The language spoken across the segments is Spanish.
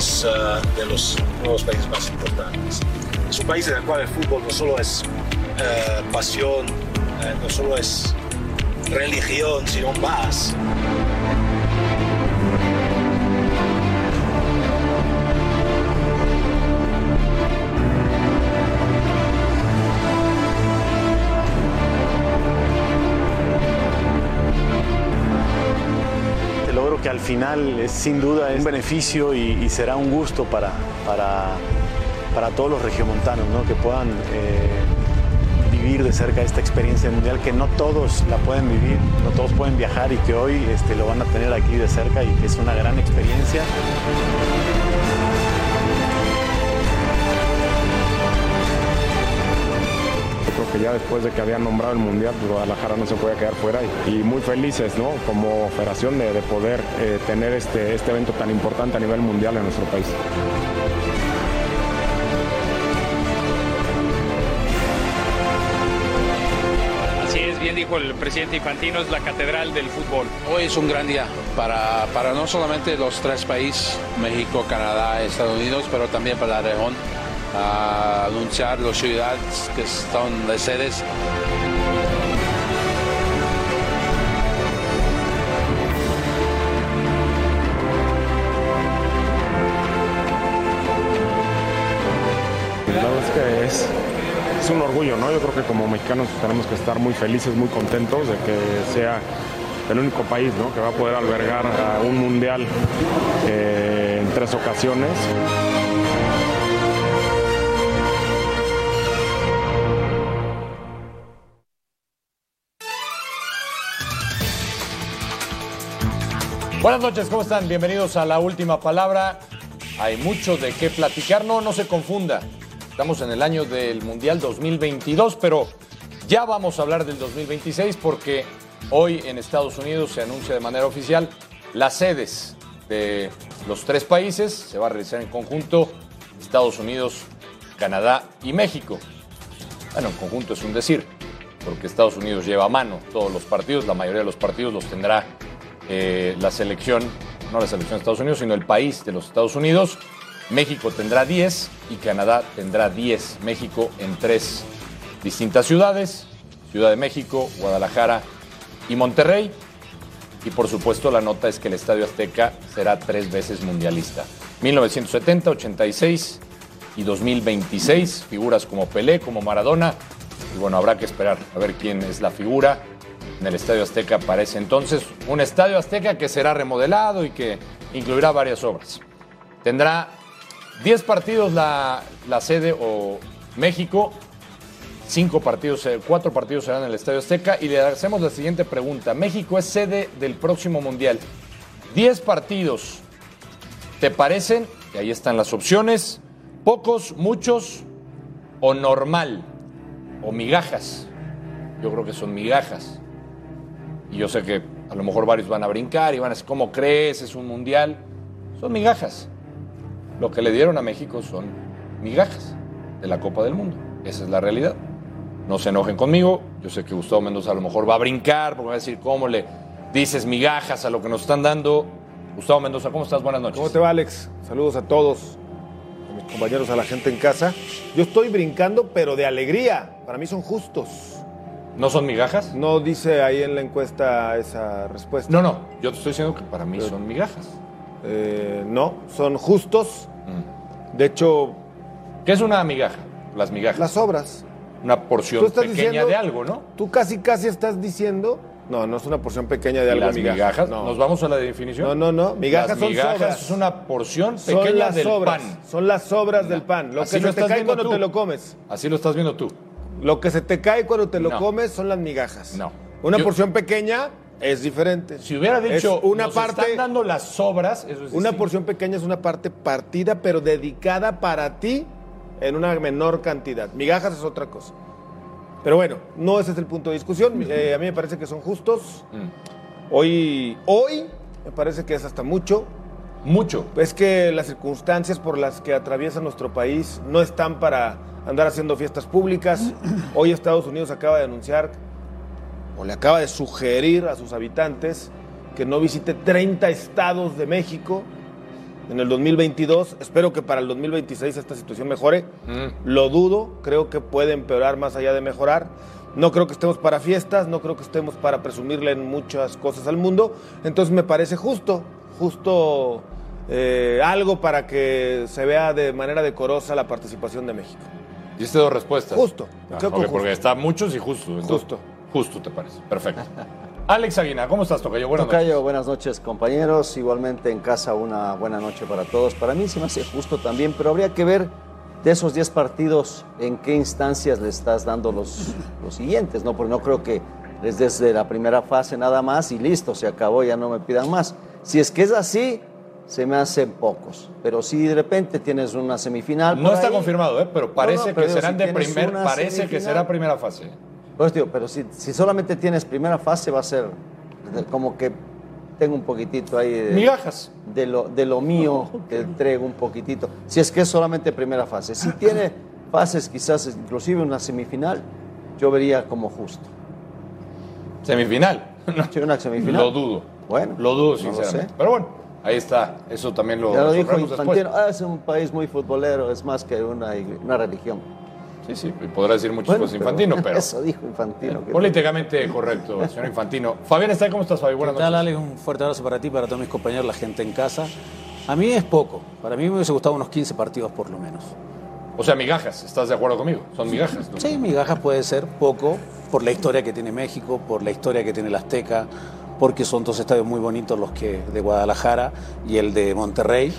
país uh, de los nuevos países más importantes. Es un país en el cual el fútbol no solo es uh, pasión, uh, no solo es religión, sino más. Que al final es sin duda es un beneficio y, será un gusto para, para, para todos los regiomontanos, ¿no? que puedan eh, vivir de cerca esta experiencia mundial, que no todos la pueden vivir, no todos pueden viajar y que hoy este, lo van a tener aquí de cerca y que es una gran experiencia. Ya después de que habían nombrado el Mundial, pues Guadalajara no se podía quedar fuera y, y muy felices ¿no? como federación de, de poder eh, tener este, este evento tan importante a nivel mundial en nuestro país. Así es, bien dijo el presidente Infantino, es la catedral del fútbol. Hoy es un gran día para, para no solamente los tres países, México, Canadá, Estados Unidos, pero también para la región a anunciar las ciudades que están de sedes. La es que es, es un orgullo, ¿no? Yo creo que como mexicanos tenemos que estar muy felices, muy contentos de que sea el único país ¿no? que va a poder albergar a un mundial eh, en tres ocasiones. Buenas noches, ¿cómo están? Bienvenidos a la última palabra. Hay mucho de qué platicar. No, no se confunda. Estamos en el año del Mundial 2022, pero ya vamos a hablar del 2026 porque hoy en Estados Unidos se anuncia de manera oficial las sedes de los tres países. Se va a realizar en conjunto Estados Unidos, Canadá y México. Bueno, en conjunto es un decir, porque Estados Unidos lleva a mano todos los partidos, la mayoría de los partidos los tendrá eh, la selección, no la selección de Estados Unidos, sino el país de los Estados Unidos. México tendrá 10 y Canadá tendrá 10. México en tres distintas ciudades, Ciudad de México, Guadalajara y Monterrey. Y por supuesto la nota es que el Estadio Azteca será tres veces mundialista. 1970, 86 y 2026. Figuras como Pelé, como Maradona. Y bueno, habrá que esperar a ver quién es la figura en el Estadio Azteca para ese entonces. Un Estadio Azteca que será remodelado y que incluirá varias obras. Tendrá 10 partidos la, la sede o México, 5 partidos, 4 partidos serán en el Estadio Azteca y le hacemos la siguiente pregunta. México es sede del próximo Mundial. 10 partidos, ¿te parecen? Y ahí están las opciones. Pocos, muchos o normal o migajas. Yo creo que son migajas. Y yo sé que a lo mejor varios van a brincar y van a decir, ¿cómo crees? Es un mundial. Son migajas. Lo que le dieron a México son migajas de la Copa del Mundo. Esa es la realidad. No se enojen conmigo. Yo sé que Gustavo Mendoza a lo mejor va a brincar porque va a decir, ¿cómo le dices migajas a lo que nos están dando? Gustavo Mendoza, ¿cómo estás? Buenas noches. ¿Cómo te va, Alex? Saludos a todos, a mis compañeros, a la gente en casa. Yo estoy brincando, pero de alegría. Para mí son justos. ¿No son migajas? No dice ahí en la encuesta esa respuesta. No, no. Yo te estoy diciendo que para mí son migajas. Eh, no, son justos. De hecho, ¿Qué es una migaja? Las migajas. las obras. Una porción pequeña diciendo- de algo, ¿no? Tú casi, casi estás diciendo. No, no es una porción pequeña de ¿Y algo las migaja. migajas? No. ¿Nos vamos a la definición? No, no, no. Migajas Las son migajas sobras. es una porción Son pequeña las del sobras. pan. Son las sobras del pan. Lo Así que lo se te cae cuando tú. te lo comes. Así lo estás viendo tú. Lo que se te cae cuando te lo No. comes son las migajas. No. Una Yo- porción pequeña es diferente. Si hubiera dicho Es una nos parte, están dando las sobras, eso es una porción pequeña es una parte partida, pero dedicada para ti en una menor cantidad. Migajas es otra cosa. Pero bueno, no ese es el punto de discusión. Eh, a mí me parece que son justos. Mm. Hoy, hoy me parece que es hasta mucho. Mucho. Es que las circunstancias por las que atraviesa nuestro país no están para andar haciendo fiestas públicas. Hoy Estados Unidos acaba de anunciar o le acaba de sugerir a sus habitantes que no visite 30 estados de México en el 2022. Espero que para el 2026 esta situación mejore. Lo dudo, creo que puede empeorar más allá de mejorar. No creo que estemos para fiestas, no creo que estemos para presumirle en muchas cosas al mundo. Entonces me parece justo, justo eh, algo para que se vea de manera decorosa la participación de México. Diste dos respuestas. Justo. Ah, justo. porque está muchos y justo. entonces, Justo. Justo, te parece. Perfecto. Alex Aguina, ¿cómo estás, Tocayo? Buenas Tocayo, noches. buenas noches compañeros. Igualmente en casa una buena noche para todos. Para mí se me hace justo también, pero habría que ver de esos 10 partidos en qué instancias le estás dando los, los siguientes, ¿no? Porque no creo que es desde la primera fase nada más y listo, se acabó, ya no me pidan más. Si es que es así, se me hacen pocos. Pero si de repente tienes una semifinal. No está ahí- confirmado, ¿eh? pero parece No, no, pero que serán si de primer. Parece que será primera fase. Pues digo, pero si, si solamente tienes primera fase va a ser como que tengo un poquitito ahí de, Migajas. de lo, de lo mío, te entrego un poquitito. Si es que es solamente primera fase. Si tiene fases quizás inclusive una semifinal, yo vería como justo. Semifinal. Sí, una semifinal. Lo dudo. Bueno, Lo dudo, no lo sinceramente. sé. Pero bueno, ahí está. Eso también lo Ya lo dijo. Infantino, "Ah, es un país muy futbolero, es más que una, una religión. Sí, sí, y podrá decir muchas Bueno, cosas Infantino, pero. Eso dijo Infantino. que- Políticamente correcto, señor Infantino. Fabián, ¿está cómo estás, Fabi? Buenas ¿Qué tal, noches. Alex? Un fuerte abrazo para ti, para todos mis compañeros, la gente en casa. A mí es poco. Para mí me hubiese gustado unos 15 partidos por lo menos. O sea, migajas, ¿estás de acuerdo conmigo? Son migajas. ¿no? Sí, migajas puede ser poco por la historia que tiene México, por la historia que tiene el Azteca, porque son dos estadios muy bonitos los que de Guadalajara y el de Monterrey.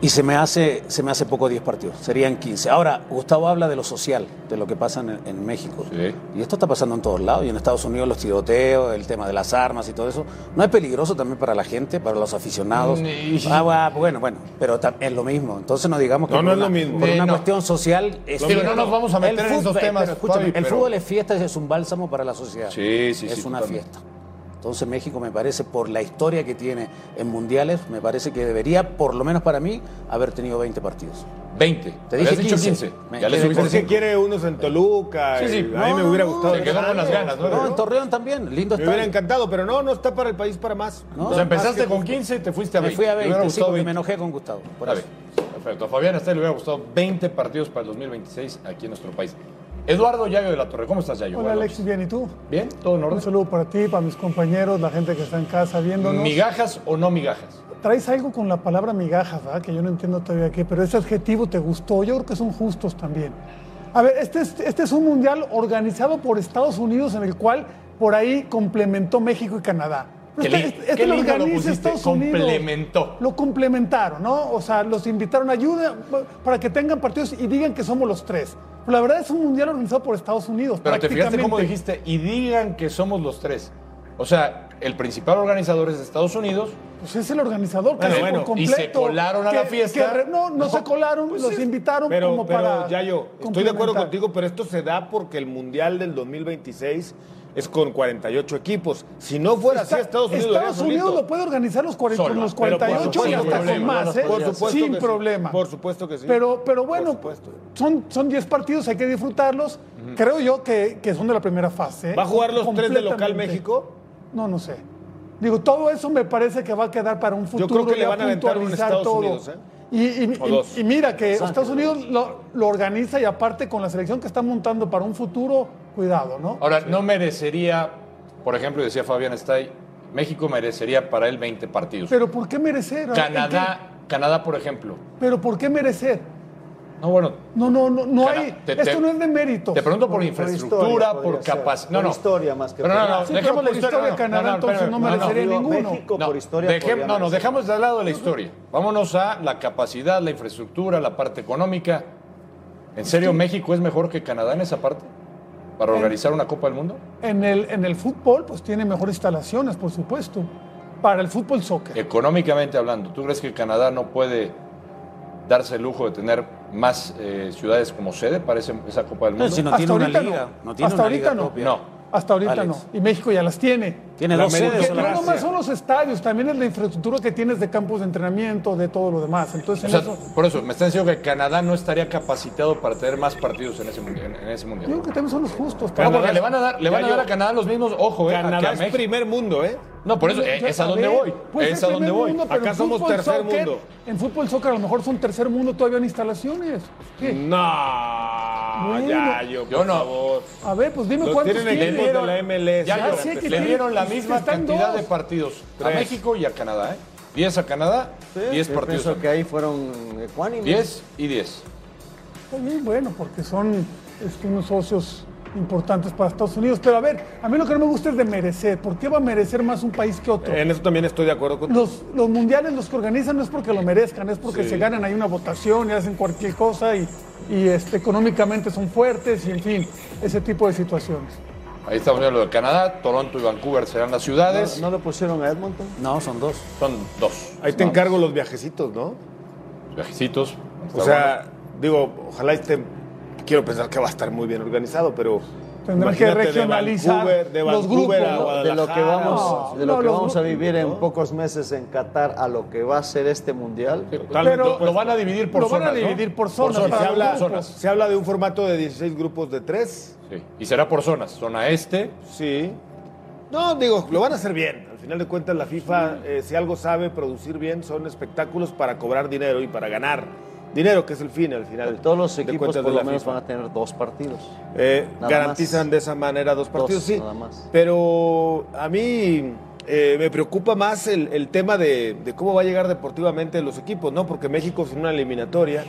Y se me hace, se me hace poco 10 partidos, serían 15. Ahora, Gustavo habla de lo social, de lo que pasa en, en México. Sí. Y esto está pasando en todos lados, y en Estados Unidos los tiroteos, el tema de las armas y todo eso. ¿No es peligroso también para la gente, para los aficionados? Ni- Ah, bueno, bueno, pero es lo mismo. Entonces no digamos que No, por no es una, lo mismo. por Eh, una no. cuestión social... es- Digo, no nos vamos a meter el en esos fútbol- temas, pero escúchame, Fabi, el pero- fútbol es fiesta, es un bálsamo para la sociedad. Sí, sí, Es sí, una totalmente. fiesta. Entonces México me parece, por la historia que tiene en mundiales, me parece que debería, por lo menos para mí, haber tenido 20 partidos. 20. Te dije Habías dicho 15. 15. Me Ya le Porque cinco. quiere unos en Toluca. Sí, sí. a mí me hubiera gustado. Se quedó con las ganas, ¿no? No, en Torreón también, lindo Me hubiera encantado, pero no, no está para el país para más. ¿no? O sea, empezaste con 15 y te fuiste a Me 20. fui a Te hubiera 20, sí, gustado porque me 20. enojé con Gustavo. por Está eso. Perfecto. A Fabián hasta le hubiera gustado 20 partidos para el 2026 aquí en nuestro país. Eduardo Yayo de la Torre, ¿cómo estás, Yayo? Hola Alexis, bien, ¿y tú? ¿Bien? ¿Todo en Un orden? saludo para ti, para mis compañeros, la gente que está en casa viéndonos. ¿Migajas o no migajas? Traes algo con la palabra migajas, ¿verdad? Que yo no entiendo todavía qué, pero ese adjetivo te gustó. Yo creo que son justos también. A ver, este es, este es un mundial organizado por Estados Unidos en el cual por ahí complementó México y Canadá. Qué Este- este- este qué lo organiza Estados Unidos. complementó. Lo complementaron, ¿no? O sea, los invitaron a ayuda para que tengan partidos y digan que somos los tres. Pero la verdad es un mundial organizado por Estados Unidos. Pero te fijaste cómo dijiste, y digan que somos los tres. O sea, el principal organizador es de Estados Unidos. Pues es el organizador que Bueno, por y se colaron a la fiesta. que no, no, se colaron, Pues los invitaron Pero, como pero para. Yayo, estoy de acuerdo contigo, pero esto se da porque el Mundial del 2026 es con 48 equipos. Si no fuera así, Estados Unidos lo Estados Unidos lo puede organizar los, cuare- Solo, con los pero por 48 y hasta con más, ¿eh? Por supuesto sin que sí. problema. Por supuesto que sí. Pero, pero bueno, son, son 10 partidos, hay que disfrutarlos. Creo yo que, que son de la primera fase. ¿eh? ¿Va a jugar los tres de local. México? No, no sé. Digo, todo eso me parece que va a quedar para un futuro. creo que le van a aventar un puntualizar Estados todo. Unidos, ¿eh? Y, y- O y- dos. y mira que Estados Unidos lo, lo organiza y aparte con la selección que está montando para un futuro, cuidado, ¿no? Ahora, no merecería, por ejemplo, decía Fabián Estay, México merecería para él 20 partidos. Pero ¿por qué merecer? ¿En Canadá, Canadá, por ejemplo. Pero ¿por qué merecer? No, bueno, No, no, no, no hay. te- esto te- no es de mérito. te pregunto por, por infraestructura, por capacidad. No, Por no. historia más que Pero no, por- no, Sí, dejemos la por historia de no, Canadá, entonces no merecería ninguno. México No, por historia no, no, dejamos de lado la historia. Vámonos a la capacidad, la infraestructura, la parte económica. ¿En serio México es mejor que Canadá en esa parte? ¿Para organizar una Copa del Mundo? En el, en el fútbol, pues tiene mejores instalaciones, por supuesto. Para el fútbol soccer. Económicamente hablando, ¿tú crees que Canadá no puede darse el lujo de tener más eh, ciudades como sede para ese- esa Copa del No, Mundo? si no Hasta tiene una liga, no. no, tiene Hasta una liga ahorita no. propia. No. Hasta ahorita Alex. no. Y México ya las tiene. Tiene dos sedes. No nomás son los estadios, también es la infraestructura que tienes de campos de entrenamiento, de todo lo demás. Entonces, O en sea, eso, por eso, me están diciendo que Canadá no estaría capacitado para tener más partidos en ese, mundi- en, en ese yo mundial. creo que también son los justos. Porque le van a dar, le van a, dar yo- a Canadá los mismos, ojo, eh, Canadá es México. primer mundo, ¿eh? No, por eso, eh, es a ver, voy. puede Es a donde primer voy. mundo, Acá somos fútbol, tercer soccer- mundo. En fútbol soccer a lo mejor son tercer mundo todavía en instalaciones. ¿Qué? No, Bueno. ya, yo, Yo por no. favor. A ver, pues dime Los cuántos tienen tiene. equipos de la MLS. Ya, Ya yo- sé que le dieron la misma cantidad dos. de partidos a. México y a Canadá, ¿eh? 10 a Canadá, 10 Yo partidos. pienso que ahí fueron ecuánimes. 10 y 10. Está bien, bueno, porque son este, unos socios importantes para Estados Unidos. Pero a ver, a mí lo que no me gusta es de merecer. ¿Por qué va a merecer más un país que otro? En eso también estoy de acuerdo con Los, los mundiales, los que organizan, no es porque lo merezcan, es porque Sí. se ganan ahí una votación y hacen cualquier cosa y, y, este, económicamente son fuertes y, en fin, ese tipo de situaciones. Ahí estamos viendo lo de Canadá, Toronto y Vancouver serán las ciudades. ¿No, ¿No le pusieron a Edmonton? No, son dos. Son dos. Ahí te encargo los viajecitos, ¿no? Viajecitos. O sea, digo, ojalá esté. Quiero pensar que va a estar muy bien organizado, pero. Tendrán que regionalizar de Vancouver, de los Vancouver grupos, a ¿no? Guadalajara. De lo que vamos, No, de lo no, que los vamos a grupos, vivir en pocos meses en Qatar a lo que va a ser este mundial. Totalmente Pero- opuesto. lo van a dividir por lo van zonas, a ¿no? dividir por Por zonas. zonas. se, los habla, grupos. se habla de un formato de 16 grupos de 3. Sí. Y será por zonas. Zona este. Sí. No, digo, lo van a hacer bien. Al final de cuentas, la FIFA, eh, si algo sabe producir bien, son espectáculos para cobrar dinero y para ganar dinero, que es el fin al final. Todos los de equipos por lo la menos FIFA. van a tener dos partidos. Eh, garantizan más. de esa manera dos partidos, sí. nada más. Pero a mí eh, me preocupa más el, el tema de, de cómo va a llegar deportivamente los equipos, ¿no? Porque México sin una eliminatoria,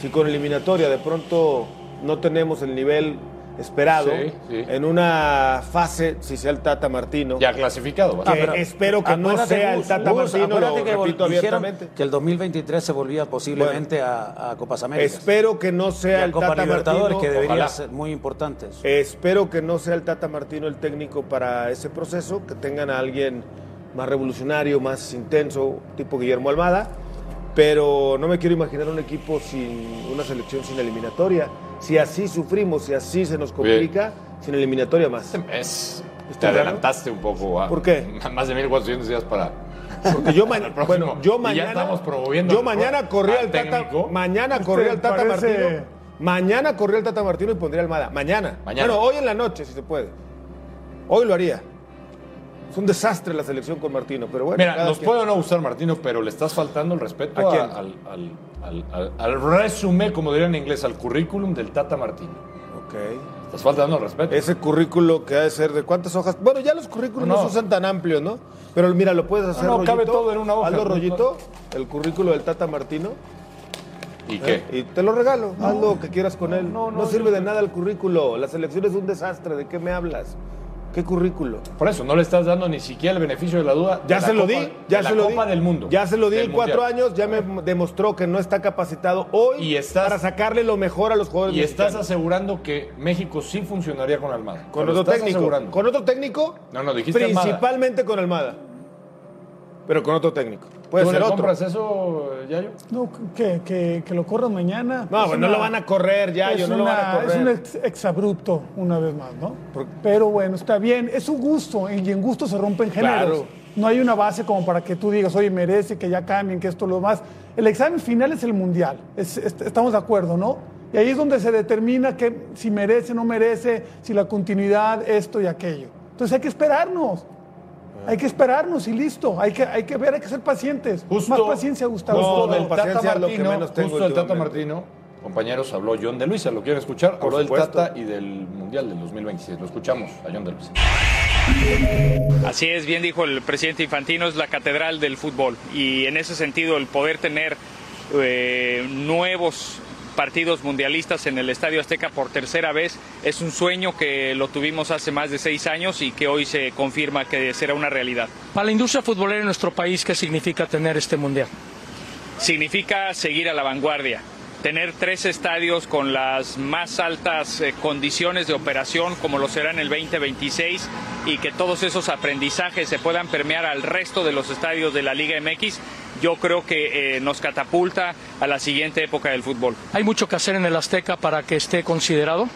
si con eliminatoria de pronto no tenemos el nivel esperado Sí, sí. en una fase, si sea el Tata Martino, Ya clasificado. ¿va? que Ah, pero espero que no sea el Tata Martino, lo que repito abiertamente. Que el 2023 se volvía posiblemente a, a Copas Américas. Espero que no sea a el Copa Tata Libertadores, Martino. que debería ojalá. ser muy importante. eso. Espero que no sea el Tata Martino el técnico para ese proceso, que tengan a alguien más revolucionario, más intenso, tipo Guillermo Almada, pero no me quiero imaginar un equipo sin una selección sin eliminatoria. Si así sufrimos, si así se nos complica, sin eliminatoria más. Es, te adelantaste un poco. ¿va? ¿Por qué? Más de 1400 días para. Porque yo, ma- Para el próximo. bueno, yo Y ya mañana, estamos promoviendo yo mañana corría al al Tata, técnico. mañana corría al Tata parece- Martino, mañana corría al Tata Martino y pondría Almada, mañana. Mañana. Bueno, hoy en la noche si se puede. Hoy lo haría. Es un desastre la selección con Martino, pero bueno. Mira, nos quien. puede o no gustar Martino, pero le estás faltando el respeto ¿A quién? al, al, al, al- al resumen, como dirían en inglés, al currículum del Tata Martino. Ok. Estás faltando el respeto. Ese currículo que ha de ser de cuántas hojas. Bueno, ya los currículos no, No. se usan tan amplios, ¿no? Pero mira, lo puedes hacer. no, rollito, cabe todo en una hoja. Hazlo rollito, el currículo del Tata Martino. ¿Y qué? ¿eh? Y te lo regalo. Haz lo que quieras con él. No, no, sirve de nada el currículo. La selección es un desastre. ¿De qué me hablas? ¿Qué currículo? Por eso, no le estás dando ni siquiera el beneficio de la duda. Ya se lo di, ya se lo Copa di. del Mundo. Ya se lo di en cuatro años, ya me demostró que no está capacitado hoy Y estás- para sacarle lo mejor a los jugadores Y estás asegurando que México sí funcionaría con Almada. con otro técnico. asegurando. Con otro técnico, No, no, dijiste Almada. principalmente con Almada. Pero con otro técnico. Puede ¿Tú ser le otro. compras eso, Yayo? No, que, que, que lo corran mañana. No, Es pues no una- lo van a correr ya, es yo no lo van a una- correr. Es un ex- exabrupto, una vez más, ¿no? Por- Pero bueno, está bien. Es un gusto, y en gusto se rompen géneros. Claro. No hay una base como para que tú digas, oye, merece que ya cambien, que esto lo más. El examen final es el mundial. Es- es- estamos de acuerdo, ¿no? Y ahí es donde se determina que, si merece, no merece, si la continuidad, esto y aquello. Entonces hay que esperarnos. Hay que esperarnos y listo. Hay que, hay que ver, hay que ser pacientes. Justo- Más paciencia, Gustavo. No, Justo no, del Tata lo que Martino, menos tengo justo del Tata. Martino, compañeros, habló John de Luisa. ¿Lo quieren escuchar? Por habló del. Tata y del Mundial del 2026. Lo escuchamos a John de Luisa. Así es, bien dijo el presidente Infantino, es la catedral del fútbol y en ese sentido el poder tener eh, nuevos partidos mundialistas en el Estadio Azteca por tercera vez es un sueño que lo tuvimos hace más de seis años y que hoy se confirma que será una realidad. Para la industria futbolera en nuestro país, ¿qué significa tener este mundial? Significa seguir a la vanguardia, tener tres estadios con las más altas eh, condiciones de operación como lo será en el 2026 y que todos esos aprendizajes se puedan permear al resto de los estadios de la Liga MX, yo creo que eh, nos catapulta a la siguiente época del fútbol. ¿Hay mucho que hacer en el Azteca para que esté considerado?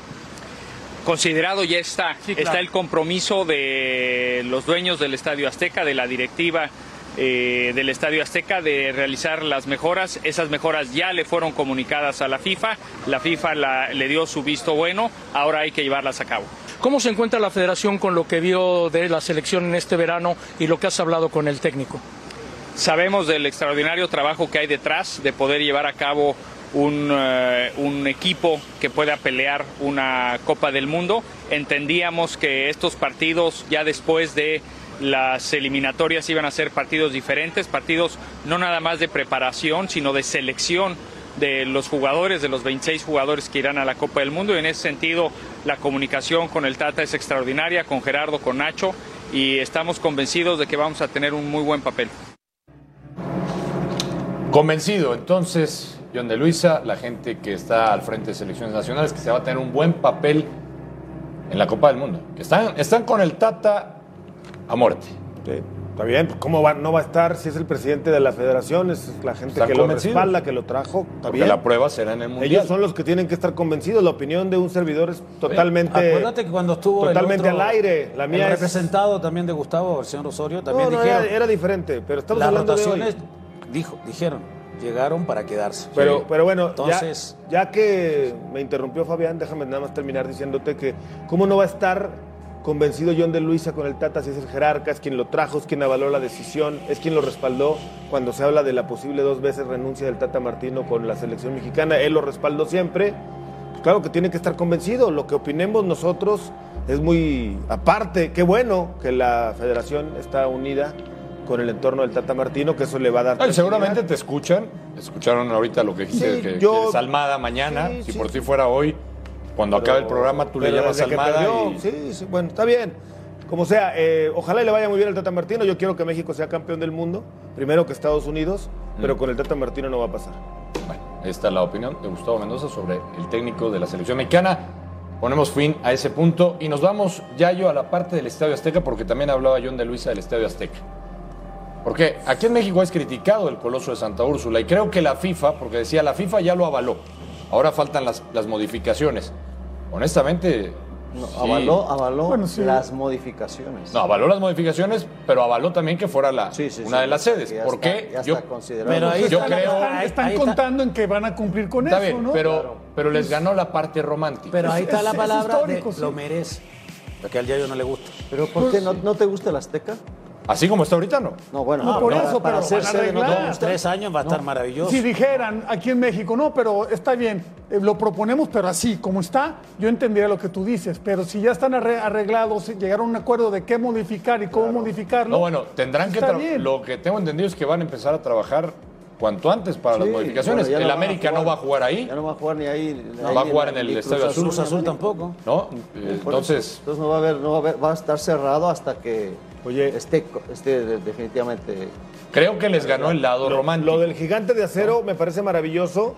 considerado ya está. Está el compromiso de los dueños del Estadio Azteca, de la directiva eh, del Estadio Azteca de realizar las mejoras. Esas mejoras ya le fueron comunicadas a la FIFA. La FIFA la- le dio su visto bueno. Ahora hay que llevarlas a cabo. ¿Cómo se encuentra la federación con lo que vio de la selección en este verano y lo que has hablado con el técnico? Sabemos del extraordinario trabajo que hay detrás de poder llevar a cabo un, eh, un equipo que pueda pelear una Copa del Mundo. Entendíamos que estos partidos ya después de las eliminatorias iban a ser partidos diferentes, partidos no nada más de preparación, sino de selección de los jugadores, de los 26 jugadores que irán a la Copa del Mundo. Y en ese sentido, la comunicación con el Tata es extraordinaria, con Gerardo, con Nacho, y estamos convencidos de que vamos a tener un muy buen papel. Convencido, entonces, John de Luisa, la gente que está al frente de selecciones nacionales, que se va a tener un buen papel en la Copa del Mundo. Que están, están con el Tata a muerte. Sí, está bien, ¿cómo va, no va a estar si es el presidente de la federación? Es la gente ¿Están que lo respalda, que lo trajo. Está Porque bien. la prueba será en el Mundial. Ellos son los que tienen que estar convencidos. La opinión de un servidor es totalmente. Acuérdate que cuando estuvo el totalmente otro- al aire. La mía el es. representado también de Gustavo, el señor Osorio, también no, no, dijeron. era, era diferente, pero estamos las hablando de hoy. Dijo, dijeron, llegaron para quedarse. Pero, pero bueno, entonces, ya, ya que me interrumpió Fabián, déjame nada más terminar diciéndote que cómo no va a estar convencido John de Luisa con el Tata si es el jerarca, es quien lo trajo, es quien avaló la decisión, es quien lo respaldó cuando se habla de la posible dos veces renuncia del Tata Martino con la selección mexicana, él lo respaldó siempre. Pues claro que tiene que estar convencido, lo que opinemos nosotros es muy aparte, qué bueno que la federación está unida con el entorno del Tata Martino, que eso le va a dar Ay, seguramente te escuchan. Escucharon ahorita lo que dijiste Sí, que yo- Almada mañana. Sí, si sí. por ti fuera hoy, cuando acabe el programa, tú le Pero llamas Almada. perdió, y- Sí, sí, bueno, está bien. Como sea, eh, ojalá y le vaya muy bien al Tata Martino. Yo quiero que México sea campeón del mundo, primero que Estados Unidos, pero Mm. con el Tata Martino no va a pasar. Bueno, esta es la opinión de Gustavo Mendoza sobre el técnico de la selección mexicana. Ponemos fin a ese punto y nos vamos, Yayo, a la parte del Estadio Azteca, porque también hablaba John de Luisa del Estadio Azteca. Porque aquí en México es criticado el Coloso de Santa Úrsula y creo que la FIFA, porque decía la FIFA ya lo avaló, ahora faltan las, las modificaciones. Honestamente, No, sí. avaló avaló Bueno, sí. las modificaciones. No, avaló las modificaciones, pero avaló también que fuera la, Sí, sí, una sí, de las sedes. ya ¿Por está- qué? ya Yo, está considerado. Pero ahí yo está- creo... Están, están ahí está. contando en que van a cumplir con Está eso, bien, ¿no? pero, pero les ganó la parte romántica. pero ahí Es- está la es- es palabra de sí. lo merece. Lo que al Yayo no le gusta. ¿Pero por qué no, no te gusta el Azteca? Así como está ahorita, no. No, bueno, No, por para- eso, para pero hacer van a sede no te arreglar. gusta. Tres años va a estar maravilloso. Si dijeran aquí en México, no, pero está bien, eh, lo proponemos, pero así, como está, yo entendería lo que tú dices, pero si ya están arre- arreglados, llegaron a un acuerdo de qué modificar y cómo modificarlo. No, bueno, tendrán que... bien. Lo que tengo entendido es que van a empezar a trabar cuanto antes para las modificaciones. el no América jugar. no va a jugar ahí, Ya no va a jugar ni ahí. no ahí va a jugar en el Estadio Azul, Azul tampoco. ¿no? Eh, Por eso. Entonces, Entonces no va a haber, no va a haber, va a estar cerrado hasta que Oye. esté de- definitivamente. creo que les ganó el lado Lo, romántico. lo del gigante de acero me parece maravilloso.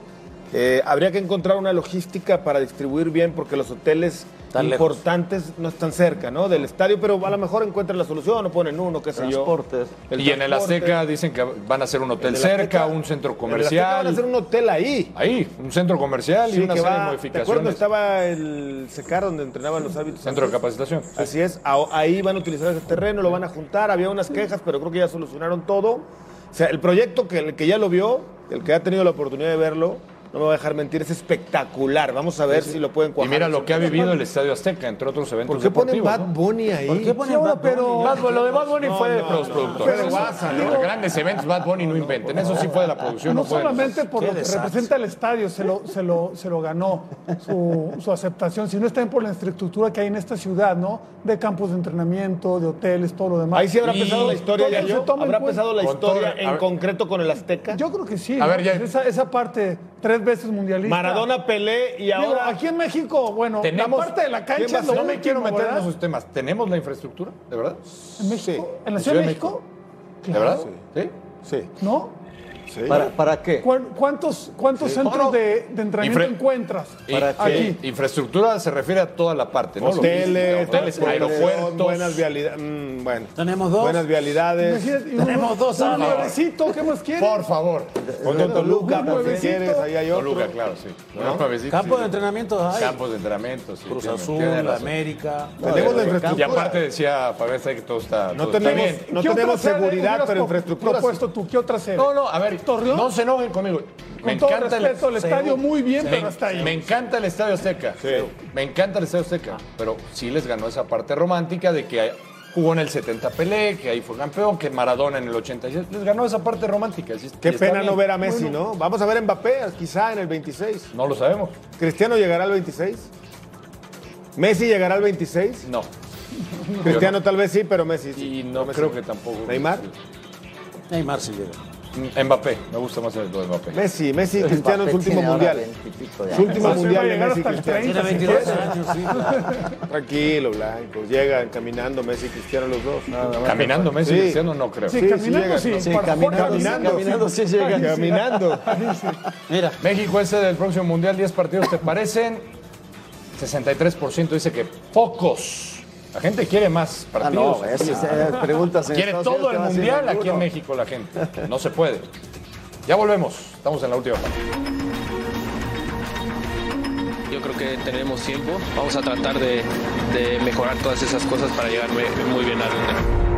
Eh, habría que encontrar una logística para distribuir bien porque los hoteles Lejos. importantes no están cerca ¿no? del estadio, pero a lo mejor encuentran la solución o ponen uno, qué sé yo. Transportes. y en el. Azteca dicen que van a hacer un hotel En el cerca, Azteca- un centro en el Azteca Van a hacer comercial. un hotel ahí. Ahí, un centro comercial y una que serie de va, ¿Te acuerdas modificaciones. cuando estaba el SECAR donde entrenaban los hábitos? Centro de capacitación. sí. Así es, ahí van a utilizar ese terreno, lo van a juntar, había unas quejas, pero creo que ya solucionaron todo. O sea, el proyecto que el que ya lo vio, el que ha tenido la oportunidad de verlo, no me va a dejar mentir, es espectacular. Vamos a ver si lo pueden Y cuajar. mira lo que ha vivido el Estadio Azteca, entre otros eventos ¿Por qué ponen. Bad. Bunny ahí? ¿Por qué ponen ahora, Bad pero- Bunny? Bad Bunny, lo de Bad Bunny No, fue de no, los no. productores. Fue de Los ¿no? grandes eventos Bad Bunny no inventen. Eso sí fue de la producción. no solamente por lo que representa el estadio, se lo, se lo, se lo ganó su, su aceptación, sino también por la infraestructura que hay en esta ciudad, ¿no? De campos de entrenamiento, de hoteles, todo lo demás. Ahí sí habrá Y pesado la historia, ya yo. ¿Habrá pesado la historia en concreto con el Azteca? Yo creo que sí. A ver, ya- esa, esa parte, tres veces mundialista. Maradona, Pelé y Digo, ahora... aquí en México, bueno, Tenemos- la parte de la ¿Quién va cancha es lo No me quiero meter en ¿verdad? esos temas. ¿Tenemos la infraestructura? ¿De verdad? ¿En México? ¿En la ¿En Ciudad de de México? ¿De verdad? Sí. Sí. ¿No? ¿Para, ¿Para qué? ¿Cuán- ¿Cuántos, cuántos Sí. centros No, no. de, de entrenamiento Infra- encuentras? Y- Aquí. y- infraestructura se refiere a toda la parte, ¿no? Hoteles, Hoteles, aeropuertos. buenas vialidades. mm, bueno. Tenemos dos. Buenas vialidades. Y Tenemos dos años. nuevecito, ¿qué más quieres? Por favor. Ponte en Toluca, Un por si quieres, ahí hay otro. Toluca, claro, sí. No, nuevecito, Campo sí. de entrenamiento hay. Campos de entrenamiento, sí. Cruz Azul. América. Tenemos la Y infraestructura. aparte decía Fabián que todo está. No todo está tenemos, bien. no ¿Qué tenemos seguridad, pero infraestructura. sí. propuesto tú? ¿Qué otra sede? No, no, a ver, ¿Torreón? no se enojen conmigo. Con todo respeto, el estadio muy bien, me, pero hasta ahí. Me encanta el Estadio Azteca. Me encanta el Estadio Azteca. Pero sí les ganó esa parte romántica de que jugó en el 70 Pelé, que ahí fue campeón, que Maradona en el 86. Les ganó esa parte romántica. Qué pena bien. no ver a Messi, ¿no? Vamos a ver a Mbappé, quizá en el 26. No lo sabemos. ¿Cristiano llegará al 26? ¿Messi llegará al 26? No. Cristiano tal vez sí, pero Messi sí. Y no Messi. creo que tampoco. ¿Neymar? Neymar sí llega. Mbappé. Me gusta más el de Mbappé. Messi, Messi, Cristiano en su último mundial. Su último Entonces va a mundial de llegar Messi, hasta el Cristiano. 30, Tiene si 22 quieres. años, sí. Tranquilo, Blanco. Llegan caminando Messi y Cristiano los dos. Caminando Messi Sí. Cristiano no creo. Sí, caminando sí. caminando sí llegan. Caminando. Mira, México ese del próximo Mundial, 10 partidos, ¿te parecen? 63% dice que pocos. La gente quiere más Ah, partidos. no, preguntas en quiere todo el Mundial aquí en México la gente. No se puede. Ya volvemos. Estamos en la última parte. Yo creo que tenemos tiempo. Vamos a tratar de, de mejorar todas esas cosas para llegar muy, muy bien al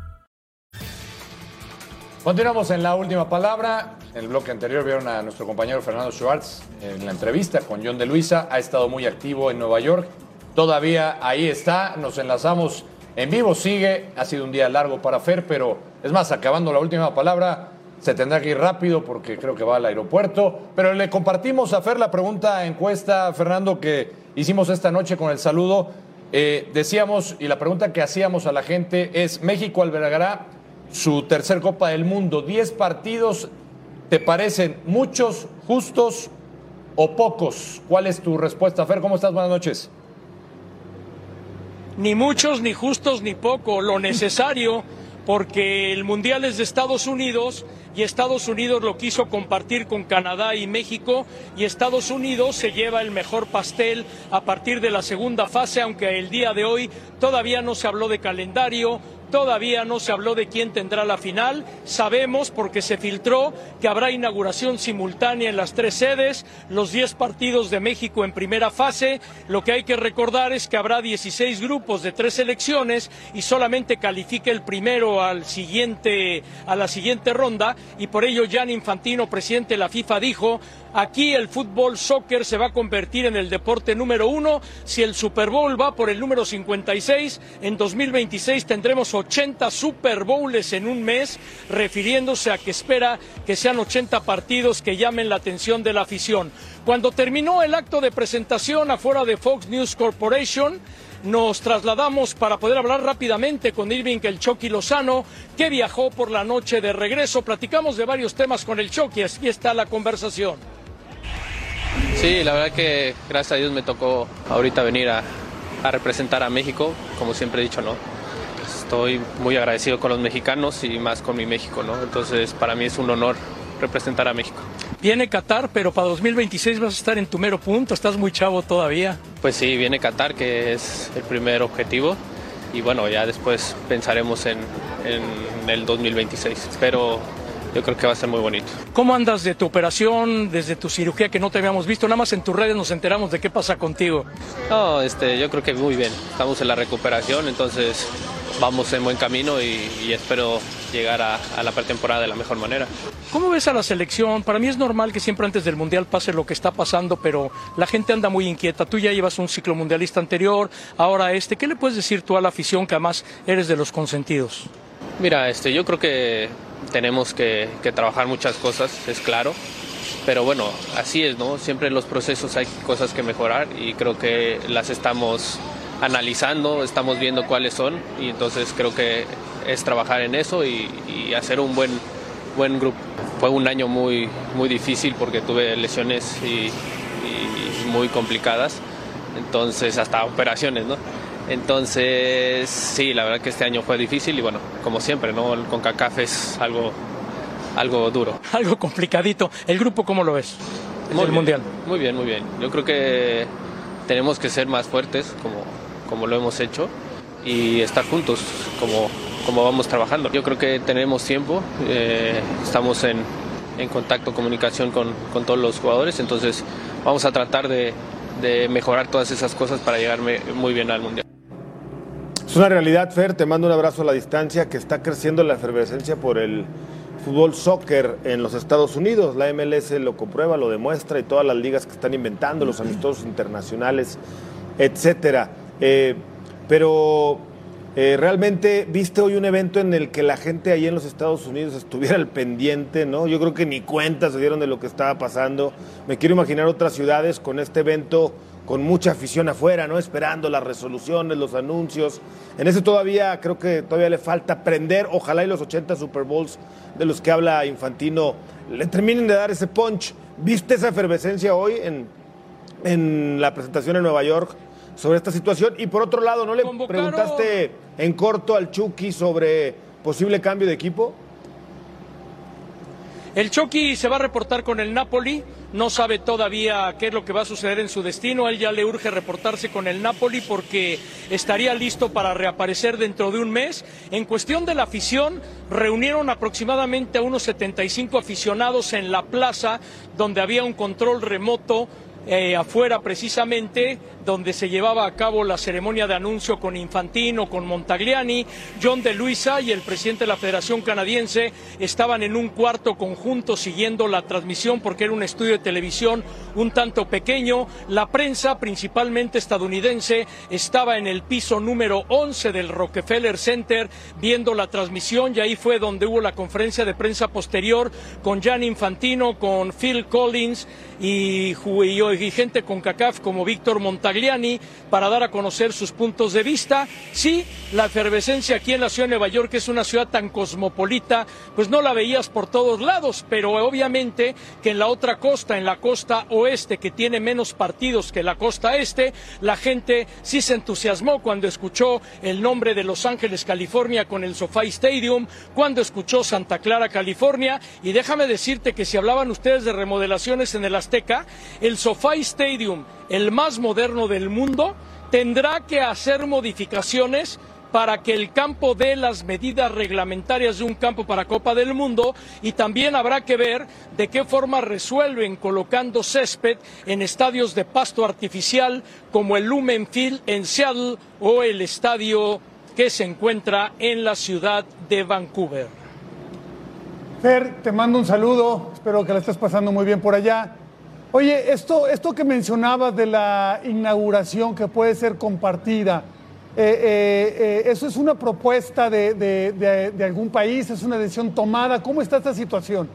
Continuamos en la última palabra. En el bloque anterior vieron a nuestro compañero Fernando Schwartz en la entrevista con John de Luisa. Ha estado muy activo en Nueva York. Todavía ahí está. Nos enlazamos en vivo. Sigue. Ha sido un día largo para Fer, pero es más, acabando la última palabra, se tendrá que ir rápido porque creo que va al aeropuerto. Pero le compartimos a Fer la pregunta encuesta, Fernando, que hicimos esta noche con el saludo. Eh, decíamos, y la pregunta que hacíamos a la gente es, ¿México albergará su tercer Copa del Mundo? ¿Diez partidos te parecen muchos, justos o pocos? ¿Cuál es tu respuesta, Fer? ¿Cómo estás? Buenas noches. Ni muchos, ni justos, ni poco, lo necesario, porque el Mundial es de Estados Unidos y Estados Unidos lo quiso compartir con Canadá y México y Estados Unidos se lleva el mejor pastel a partir de la segunda fase, aunque el día de hoy todavía no se habló de calendario, Todavía no se habló de quién tendrá la final. Sabemos, porque se filtró, que habrá inauguración simultánea en las tres sedes, los 10 partidos de México en primera fase. Lo que hay que recordar es que habrá 16 grupos de tres selecciones y solamente califica el primero al siguiente, a la siguiente ronda. Y por ello, Jan Infantino, presidente de la FIFA, dijo Aquí el fútbol soccer se va a convertir en el deporte número uno. Si el Super Bowl va por el número 56, en 2026 tendremos 80 Super Bowls en un mes, refiriéndose a que espera que sean 80 partidos que llamen la atención de la afición. Cuando terminó el acto de presentación afuera de Fox News Corporation, nos trasladamos para poder hablar rápidamente con Irving el Chucky Lozano, que viajó por la noche de regreso. Platicamos de varios temas con el Chucky, aquí está la conversación. Sí, la verdad que gracias a Dios me tocó ahorita venir a, a representar a México, como siempre he dicho, ¿no? Estoy muy agradecido con los mexicanos y más con mi México, ¿no? Entonces para mí es un honor representar a México. Viene Qatar, pero para 2026 vas a estar en tu mero punto, estás muy chavo todavía. Pues sí, viene Qatar, que es el primer objetivo, y bueno, ya después pensaremos en, en el 2026. Pero yo creo que va a ser muy bonito. ¿Cómo andas de tu operación, desde tu cirugía que no te habíamos visto? Nada más en tus redes nos enteramos de qué pasa contigo. No, este, yo creo que muy bien. Estamos en la recuperación, entonces vamos en buen camino y, y espero llegar a, a la pretemporada de la mejor manera. ¿Cómo ves a la selección? Para mí es normal que siempre antes del Mundial pase lo que está pasando, pero la gente anda muy inquieta. Tú ya llevas un ciclo mundialista anterior, ahora este. ¿Qué le puedes decir tú a la afición que además eres de los consentidos? Mira, este, yo creo que tenemos que, trabajar muchas cosas, es claro. Pero bueno, así es, ¿no? Siempre en los procesos hay cosas que mejorar y creo que las estamos analizando, estamos viendo cuáles son y entonces creo que es trabajar en eso y, hacer un buen, buen grupo. Fue un año muy, muy difícil porque tuve lesiones y muy complicadas, entonces hasta operaciones, ¿no? Entonces, sí, la verdad que este año fue difícil y bueno, como siempre, ¿no? Con CACAF es algo, algo duro. Algo complicadito. ¿El grupo cómo lo ves? Muy el bien, Mundial. Muy bien, muy bien. Yo creo que tenemos que ser más fuertes como, como lo hemos hecho y estar juntos como, como vamos trabajando. Yo creo que tenemos tiempo, eh, estamos en, en contacto, comunicación con, con todos los jugadores, entonces vamos a tratar de, de mejorar todas esas cosas para llegar me- muy bien al Mundial. Es una realidad, Fer, te mando un abrazo a la distancia, que está creciendo la efervescencia por el fútbol soccer en los Estados Unidos. La MLS lo comprueba, lo demuestra y todas las ligas que están inventando, los amistosos internacionales, etcétera. Eh, pero eh, realmente viste hoy un evento en el que la gente ahí en los Estados Unidos estuviera al pendiente, ¿no? Yo creo que ni cuenta se dieron de lo que estaba pasando. Me quiero imaginar otras ciudades con este evento con mucha afición afuera, ¿no? Esperando las resoluciones, los anuncios. En ese todavía creo que todavía le falta aprender. Ojalá y los 80 Super Bowls de los que habla Infantino le terminen de dar ese punch. ¿Viste esa efervescencia hoy en, en la presentación en Nueva York sobre esta situación? Y por otro lado, ¿no le preguntaste en corto al Chucky sobre posible cambio de equipo? El Chucky se va a reportar con el Napoli, no sabe todavía qué es lo que va a suceder en su destino, a él ya le urge reportarse con el Napoli porque estaría listo para reaparecer dentro de un mes. En cuestión de la afición, reunieron aproximadamente a unos 75 aficionados en la plaza donde había un control remoto eh, afuera precisamente, donde se llevaba a cabo la ceremonia de anuncio con Infantino, con Montagliani, John de Luisa y el presidente de la Federación Canadiense estaban en un cuarto conjunto siguiendo la transmisión porque era un estudio de televisión un tanto pequeño. La prensa, principalmente estadounidense, estaba en el piso número 11 del Rockefeller Center viendo la transmisión y ahí fue donde hubo la conferencia de prensa posterior con Jan Infantino, con Phil Collins y, y- y gente con CACAF como Víctor Montagliani para dar a conocer sus puntos de vista. Sí, la efervescencia aquí en la ciudad de Nueva York, que es una ciudad tan cosmopolita, pues no la veías por todos lados, pero obviamente que en la otra costa, en la costa oeste, que tiene menos partidos que la costa este, la gente sí se entusiasmó cuando escuchó el nombre de Los Ángeles, California, con el SoFi Stadium, cuando escuchó Santa Clara, California, y déjame decirte que si hablaban ustedes de remodelaciones en el Azteca, el SoFi Stadium, el más moderno del mundo, tendrá que hacer modificaciones para que el campo dé las medidas reglamentarias de un campo para Copa del Mundo y también habrá que ver de qué forma resuelven colocando césped en estadios de pasto artificial como el Lumen Field en Seattle o el estadio que se encuentra en la ciudad de Vancouver. Fer, te mando un saludo, espero que la estés pasando muy bien por allá. Oye, esto, esto que mencionabas de la inauguración que puede ser compartida, eh, eh, eh, ¿eso es una propuesta de, de- de- de algún país? ¿Es una decisión tomada? ¿Cómo está esta situación?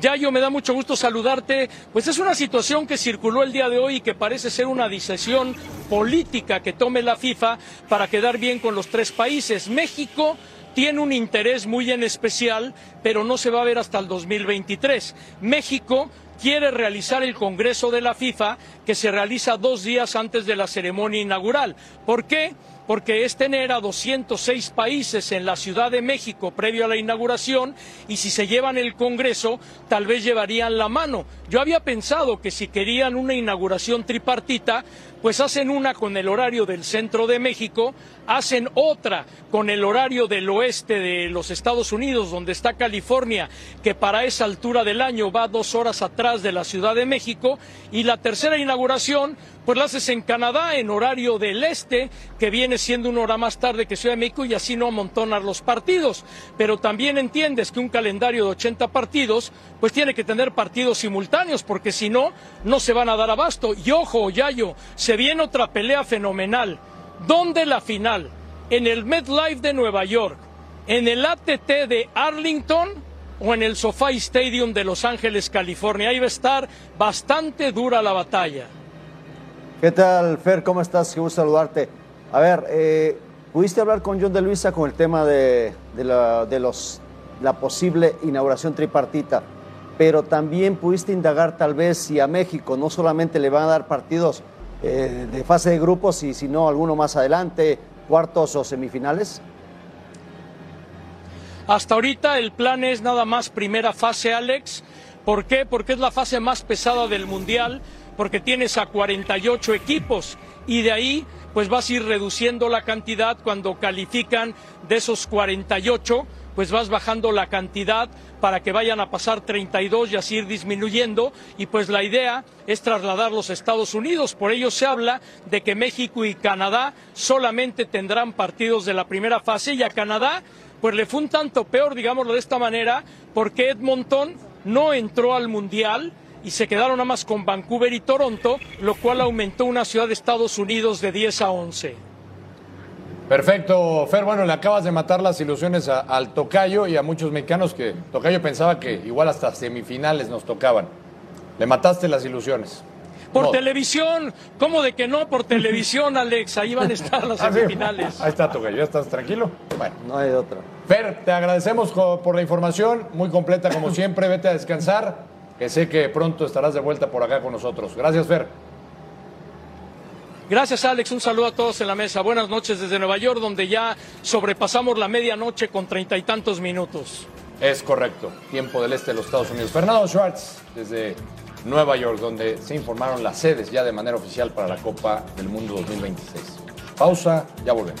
Yayo, me da mucho gusto saludarte. Pues es una situación que circuló el día de hoy y que parece ser una decisión política que tome la FIFA para quedar bien con los tres países. México tiene un interés muy en especial, pero no se va a ver hasta el 2023. México quiere realizar el Congreso de la FIFA que se realiza dos días antes de la ceremonia inaugural. ¿Por qué? Porque es tener a 206 países en la Ciudad de México previo a la inauguración y si se llevan el Congreso tal vez llevarían la mano. Yo había pensado que si querían una inauguración tripartita, pues hacen una con el horario del centro de México, hacen otra con el horario del oeste de los Estados Unidos, donde está California, que para esa altura del año va dos horas atrás de la Ciudad de México, y la tercera inauguración, pues la haces en Canadá, en horario del este, que viene siendo una hora más tarde que Ciudad de México y así no amontonar los partidos. Pero también entiendes que un calendario de 80 partidos, pues tiene que tener partidos simultáneos, porque si no, no se van a dar abasto. Y ojo, Yayo, se viene otra pelea fenomenal. ¿Dónde la final? ¿En el MetLife de Nueva York? ¿En el ATT de Arlington? o en el SoFi Stadium de Los Ángeles, California. Ahí va a estar bastante dura la batalla. ¿Qué tal, Fer? ¿Cómo estás? Qué gusto saludarte. A ver, eh, ¿pudiste hablar con John de Luisa con el tema de, la, de los, la posible inauguración tripartita? Pero también pudiste indagar tal vez si a México no solamente le van a dar partidos eh, de fase de grupos, y sino alguno más adelante, cuartos o semifinales. Hasta ahorita el plan es nada más primera fase, Alex. ¿Por qué? Porque es la fase más pesada del Mundial, porque tienes a 48 equipos y de ahí pues vas a ir reduciendo la cantidad cuando califican de esos 48 pues vas bajando la cantidad para que vayan a pasar 32 y así ir disminuyendo. Y pues la idea es trasladar los Estados Unidos. Por ello se habla de que México y Canadá solamente tendrán partidos de la primera fase y a Canadá pues le fue un tanto peor, digámoslo de esta manera, porque Edmonton no entró al Mundial y se quedaron nada más con Vancouver y Toronto, lo cual aumentó una ciudad de Estados Unidos de 10 a 11. Perfecto, Fer. Bueno, le acabas de matar las ilusiones a- al Tocayo y a muchos mexicanos que Tocayo pensaba que igual hasta semifinales nos tocaban. Le mataste las ilusiones. Por No. televisión, ¿cómo de que no? Por televisión, Alex, ahí van a estar las Ah, sí. semifinales. Ahí está, Tocayo, ¿ya estás tranquilo? Bueno. No hay otra. Fer, te agradecemos por la información, muy completa como siempre. Vete a descansar, que sé que pronto estarás de vuelta por acá con nosotros. Gracias, Fer. Gracias, Alex. Un saludo a todos en la mesa. Buenas noches desde Nueva York, donde ya sobrepasamos la medianoche con treinta y tantos minutos. Es correcto, tiempo del este de los Estados Unidos. Fernando Schwartz, desde Nueva York, donde se informaron las sedes ya de manera oficial para la Copa del Mundo 2026. Pausa, ya volvemos.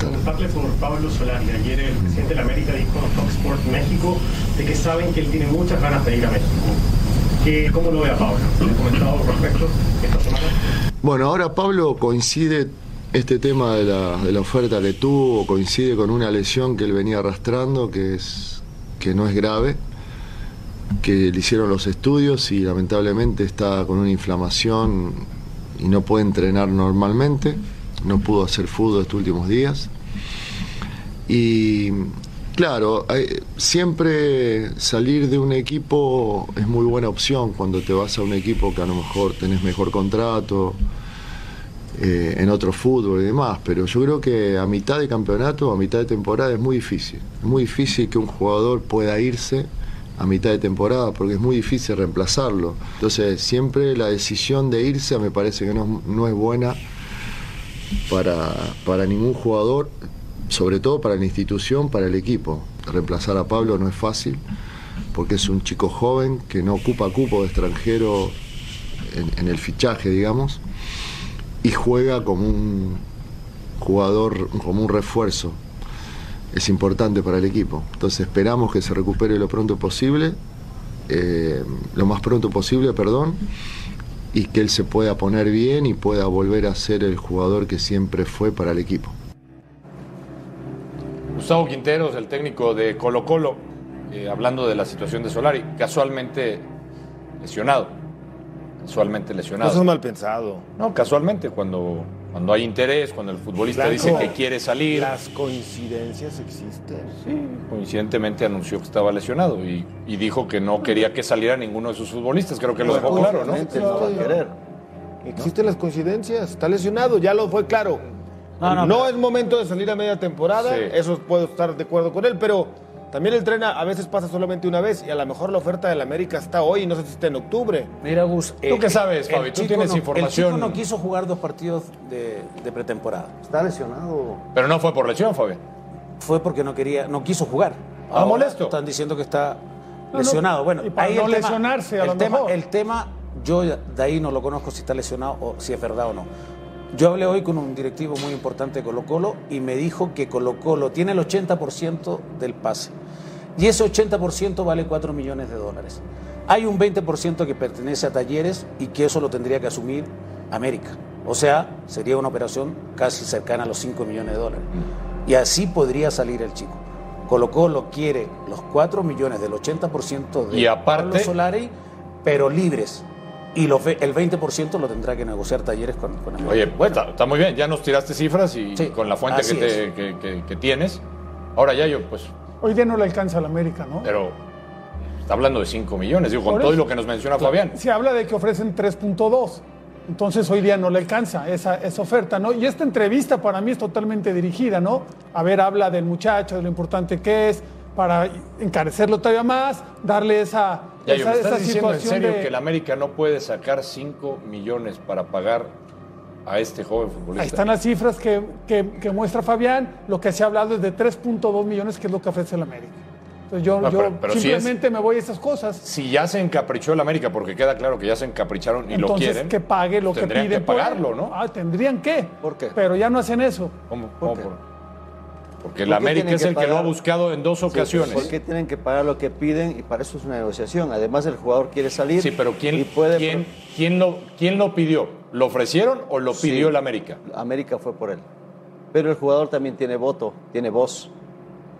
Preguntarle por Pablo Solari. Ayer el presidente de la América dijo en Fox Sports México de que saben que él tiene muchas ganas de ir a México. ¿Qué, ¿Cómo lo ve a Pablo? ¿Le ha comentado respecto esta semana? Bueno, ahora Pablo coincide este tema de la, de la oferta que tuvo, coincide con una lesión que él venía arrastrando, que, es, que no es grave, que le hicieron los estudios y lamentablemente está con una inflamación y no puede entrenar normalmente, no pudo hacer fútbol estos últimos días. Y claro, siempre salir de un equipo es muy buena opción cuando te vas a un equipo que a lo mejor tenés mejor contrato, eh, en otro fútbol y demás, pero yo creo que a mitad de campeonato, a mitad de temporada es muy difícil. Es muy difícil que un jugador pueda irse a mitad de temporada porque es muy difícil reemplazarlo. Entonces siempre la decisión de irse me parece que no, no es buena para, para ningún jugador, sobre todo para la institución, para el equipo. Reemplazar a Pablo no es fácil porque es un chico joven que no ocupa cupo de extranjero en, el fichaje, digamos, y juega como un jugador, como un refuerzo. Es importante para el equipo. Entonces esperamos que se recupere lo pronto posible, eh, lo más pronto posible, perdón, y que él se pueda poner bien y pueda volver a ser el jugador que siempre fue para el equipo. Gustavo Quinteros, el técnico de Colo Colo, eh, hablando de la situación de Solari, casualmente lesionado. Casualmente lesionado. Eso es mal pensado. No, casualmente, cuando Cuando hay interés, cuando el futbolista Blanco, dice que quiere salir. Las coincidencias existen. Coincidentemente anunció que estaba lesionado y, y dijo que no quería que saliera ninguno de sus futbolistas. Creo que lo dejó claro, ¿no? Existen las coincidencias. Está lesionado, ya lo fue claro. No, No, no, pero- es momento de salir a media temporada. Sí. Eso puedo estar de acuerdo con él, pero también el tren a veces pasa solamente una vez y a lo mejor la oferta del América está hoy y no sé si está en octubre. Mira, Gus. ¿Tú qué sabes, el Fabi? Tú tienes no- información. El chico no quiso jugar dos partidos de, de pretemporada. Está lesionado. Pero no fue por lesión, Fabián. Fue porque no quería, no quiso jugar. Ah, molesto. Están diciendo que está no, lesionado. Bueno, y para ahí no el tema- lesionarse, a el lo tema, mejor. El tema, yo de ahí no lo conozco si está lesionado o si es verdad o no. Yo hablé hoy con un directivo muy importante de Colo Colo y me dijo que Colo Colo tiene el 80% del pase. Y ese 80% vale 4 millones de dólares. Hay un 20% que pertenece a talleres y que eso lo tendría que asumir América. O sea, sería una operación casi cercana a los 5 millones de dólares. Y así podría salir el chico. Colo Colo quiere los 4 millones del 80% de Y aparte- Pablo Solari, pero libres. Y los el 20% lo tendrá que negociar talleres con, con América. Oye, está, está muy bien. Ya nos tiraste cifras y con la fuente que, te- que- que- que tienes. Ahora ya yo, pues, Hoy día no le alcanza al América, ¿no? pero está hablando de 5 millones, digo, con todo eso. lo que nos menciona Fabián. Se habla de que ofrecen 3.2. Entonces hoy día no le alcanza esa, esa oferta, ¿no? Y esta entrevista para mí es totalmente dirigida, ¿no? A ver, habla del muchacho, de lo importante que es, para encarecerlo todavía más, darle esa, Ya, yo, esa, ¿me estás esa diciendo en serio de... que el América no puede sacar 5 millones para pagar a este joven futbolista? Ahí están las cifras que, que- que muestra Fabián. Lo que se ha hablado es de 3.2 millones, que es lo que ofrece el América. Entonces yo, No, yo pero- pero si simplemente me voy a esas cosas. Si ya se encaprichó el América, porque queda claro que ya se encapricharon y lo quieren. que pague lo que tendrían piden. que por él. pagarlo, ¿no? Ah, tendrían que. ¿Por qué? Pero ya no hacen eso. ¿Cómo- cómo por- Porque el ¿Por qué América es que el que lo ha buscado en dos Sí, ocasiones. ¿Por qué tienen que pagar lo que piden? Y para eso es una negociación. Además, el jugador quiere salir. Sí, pero ¿quién, y puede quién, quién lo, quién lo pidió? ¿Lo ofrecieron o lo pidió Sí. el América? América fue por él. Pero el jugador también tiene voto, tiene voz.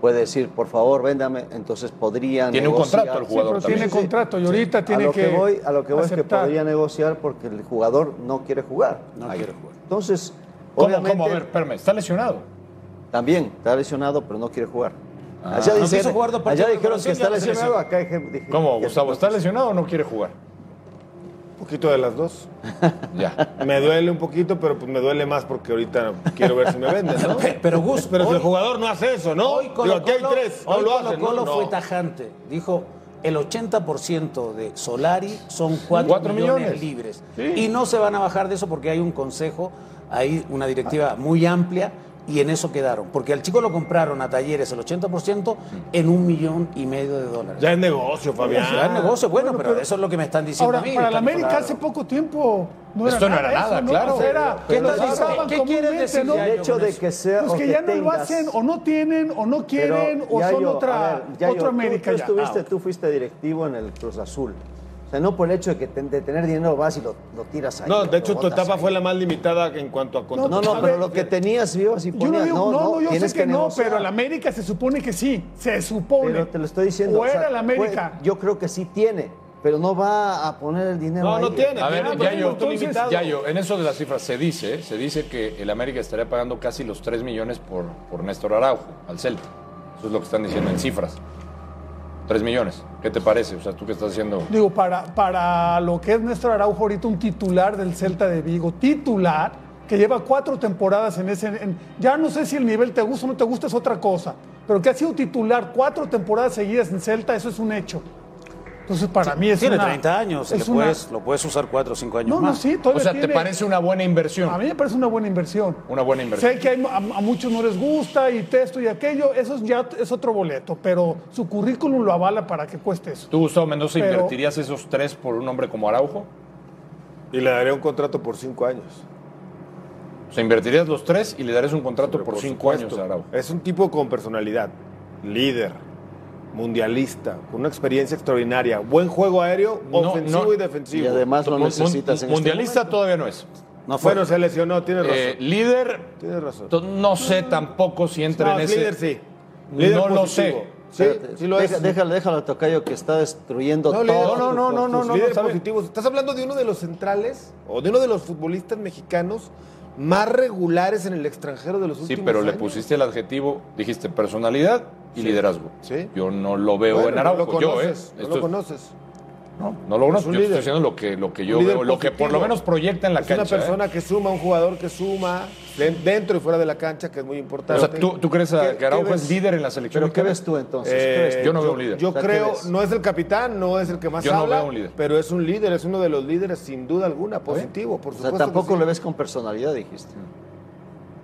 Puede decir, por favor, véndame. Entonces podría Tiene un negociar. contrato el jugador pero tiene contrato y ahorita tiene a lo que, que, voy, a lo que voy es que aceptar. podría negociar porque el jugador no quiere jugar. No Ahí. quiere jugar. Entonces, ¿Cómo, obviamente, cómo? A ver, espérame, ¿está lesionado? También está lesionado, pero no quiere jugar. Ah. allá No dicen- dijeron que está lesionado, se acá dije- dije- ¿Cómo, Gustavo? ¿Está lesionado o no quiere jugar? Un poquito de las dos. Ya. Me duele un poquito, pero pues me duele más porque ahorita quiero ver si me venden, ¿no? Pero Gus, Pero si hoy- el jugador no hace eso, ¿no? Hoy Digo, Colo aquí hay tres, no hoy lo Colo hacen, ¿no? Colo No. fue tajante. Dijo, el 80% de Solari son 4 Cuatro millones, millones. libres. Sí. Y no se van a bajar de eso porque hay un consejo, hay una directiva muy amplia y en eso quedaron. Porque al chico lo compraron a talleres el 80% en un millón y medio de dólares. Ya es negocio, Fabián. Ya es negocio, bueno, Bueno, pero, pero- eso es lo que me están diciendo Ahora, a mí. para la América claro. hace poco tiempo no era Esto no nada, era nada, eso, ¿no? claro. O sea, era, ¿Qué ¿Qué comúnmente, decir ¿no? El hecho de que sea Pues o que que ya no lo tengas- hacen, o no tienen, o no quieren, Pero, o son Yayo, otra, a ver, otro tú- América tú, ya. estuviste, Ah. tú fuiste directivo en el Cruz Azul. O sea, no por el hecho de, que ten- de tener dinero vas y lo, lo tiras ahí. No, de hecho tu etapa ahí. fue la más limitada en cuanto a No, contratos. no, A pero lo que tenías, ibas y Yo no ponías. digo, no, no, no, yo sé que, no, negociar. pero el América se supone que sí, se supone. Pero te lo estoy diciendo. O o sea, era el América. fue- yo creo que sí tiene, pero no va a poner el dinero No, ahí. no tiene. A ver, Yayo, presupuesto limitado. Yayo, en eso de las cifras se dice, se dice que el América estaría pagando casi los 3 millones por, por Néstor Araujo al Celta. Eso es lo que están diciendo en cifras. 3 millones. ¿Qué te parece? O sea, tú que estás haciendo... Digo, para, para lo que es Néstor Araujo ahorita, un titular del Celta de Vigo, titular, que lleva cuatro temporadas en ese... ya no sé si el nivel te gusta o no te gusta, es otra cosa, pero que ha sido titular cuatro temporadas seguidas en Celta, eso es un hecho. Entonces, para mí es Tiene una- 30 años, se es le una- puedes- lo puedes usar 4 o 5 años No, no, más. sí, O sea, ¿te parece una buena inversión? A mí me parece una buena inversión. Una buena inversión. Sé que hay- a, a muchos no les gusta y esto y aquello, eso es ya es otro boleto, pero su currículum lo avala para que cueste eso. ¿Tú, Gustavo Mendoza, Pero- invertirías esos tres por un hombre como Araujo? Y le daría un contrato por cinco años. O sea, invertirías los tres y le darías un contrato Pero por, por cinco supuesto, años a Araujo. Es un tipo con personalidad, líder, mundialista, con una experiencia extraordinaria, buen juego aéreo, No, ofensivo no. y defensivo. Y además lo necesitas en este mundialista todavía no es. No fue. Bueno, se lesionó, tiene razón. Eh, líder, Tienes razón. no sé tampoco si entra No, en ese. líder sí. Líder no lo sé. Sí, lo deja- es. Déjalo, déjalo, Tocayo, que está destruyendo No, todo. no, no, no, no, no, líderes ¿sabes? positivos. Estás hablando de uno de los centrales o de uno de los futbolistas mexicanos más regulares en el extranjero de los Sí, últimos pero le pusiste el adjetivo, dijiste personalidad y Sí. liderazgo. Sí. Yo no lo veo Bueno, en no Araujo. lo yo, ¿eh? conoces, no lo es- conoces. No, no lo conozco. Yo estoy diciendo lo que, lo que yo veo, lo que por lo menos proyecta en la es cancha. una persona ¿eh? que suma, un jugador que suma dentro y fuera de la cancha, que es muy O importante. sea, ¿tú, tú crees a- ¿Qué- que Araujo es líder en la selección? ¿Pero qué ves tú entonces? Eh, yo no veo un líder. Yo O sea, ¿qué creo, no es el capitán, no es el que más Yo no habla, veo un líder. pero es un líder, es uno de los líderes sin duda alguna, positivo, por O supuesto. sea, tampoco sí. le ves con personalidad, dijiste.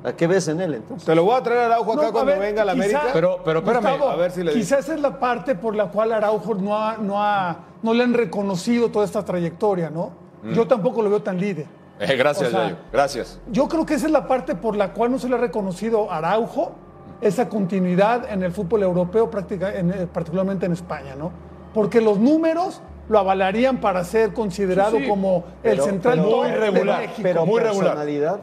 ¿A qué ves en él entonces? Te lo voy a traer a Araujo acá No, a cuando ver, venga a la quizá- América. Pero, pero espérame. Gustavo, a ver si le digo. Quizás esa es la parte por la cual Araujo no, ha, no, ha, no le han reconocido toda esta trayectoria, ¿no? Mm. Yo tampoco lo veo tan líder. Eh, gracias, O sea, Yayo. Gracias. Yo creo que esa es la parte por la cual no se le ha reconocido a Araujo esa continuidad en el fútbol europeo, eh, particularmente en España, ¿no? Porque los números lo avalarían para ser considerado Sí, sí. como el central pero- muy de regular, México. Pero muy regular. personalidad,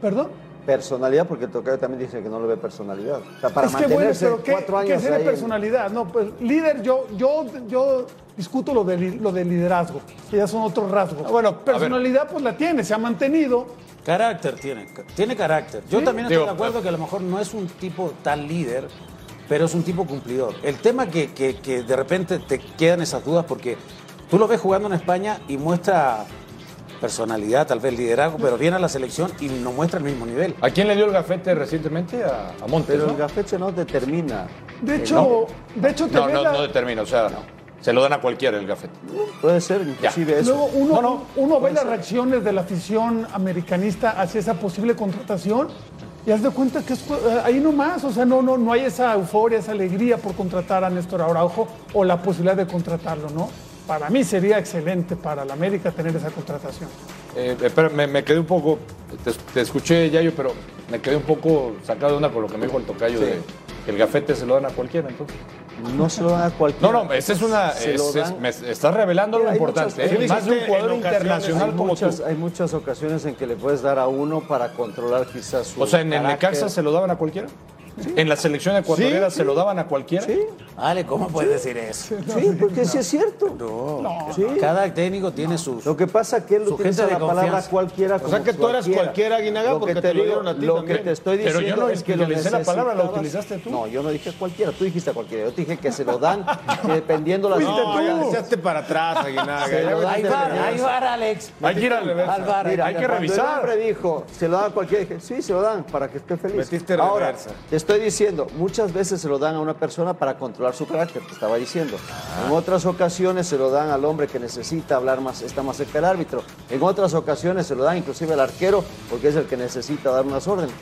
¿Perdón? personalidad, porque Tocayo también dice que no le ve personalidad. O sea, para es que bueno, pero ¿qué, cuatro qué años sería ahí en- personalidad? No, pues líder, yo, yo, yo discuto lo de, lo de liderazgo, que ya son otros rasgos. Bueno, personalidad pues la tiene, se ha mantenido. Carácter tiene, tiene carácter. Yo Sí. también estoy Digo, de acuerdo que a lo mejor no es un tipo tan líder, pero es un tipo cumplidor. El tema que, que- que de repente te quedan esas dudas porque tú lo ves jugando en España y muestra personalidad, tal vez liderazgo, pero viene a la selección y no muestra el mismo nivel. ¿A quién le dio el gafete recientemente? A, a Montes, Pero ¿no? el gafete no determina. De hecho, de hecho te No, no, la- no determina. O sea, se lo dan a cualquiera el gafete. Puede ser inclusive eso. Luego uno, No, no. uno ve las reacciones de la afición americanista hacia esa posible contratación y haz de cuenta que es, eh, ahí nomás, o sea, no, no, no hay esa euforia, esa alegría por contratar a Néstor Araujo o la posibilidad de contratarlo, ¿no? Para mí sería excelente para la América tener esa contratación. Eh, espera, me, me quedé un poco, te, te escuché, Yayo, pero me quedé un poco sacado de una con lo que me dijo el tocayo Sí. de que el gafete se lo dan a cualquiera, entonces. No se lo dan a cualquiera. No, no, esa es una. Se es- lo es- dan- me estás revelando Hay importante. muchas- ¿eh? Más de un jugador internacional hay como muchas, tú. hay muchas ocasiones en que le puedes dar a uno para controlar quizás su O sea, en el. Necaxa se lo daban a cualquiera. En la selección ecuatoriana Sí, se lo daban a cualquiera. Sí, Vale, ¿cómo puedes decir eso? sí, porque sí es cierto. No, Sí. cada técnico tiene sus... Lo que pasa es que él utiliza la palabra cualquiera O sea que tú eras cualquiera, Aguinaga, Lo porque que te lo dieron a ti Lo también. que te estoy Pero diciendo yo no es que lo la palabra, la utilizaste tú. No, yo no dije cualquiera, tú dijiste cualquiera. Yo te dije que se lo dan dependiendo la No, ya echaste para atrás, dan Ahí va, ahí va, Alex. Hay que ir al bar. Mira, hay que revisar. Dijo, se lo dan a cualquiera. Dije, sí, se lo dan para que esté feliz. Metiste Ahora, reversa. Estoy diciendo, muchas veces se lo dan a una persona para controlar su carácter, te estaba diciendo. Ah. En otras ocasiones se lo dan al hombre que necesita hablar más, está más cerca del árbitro. En otras ocasiones se lo dan inclusive al arquero, porque es el que necesita dar unas órdenes.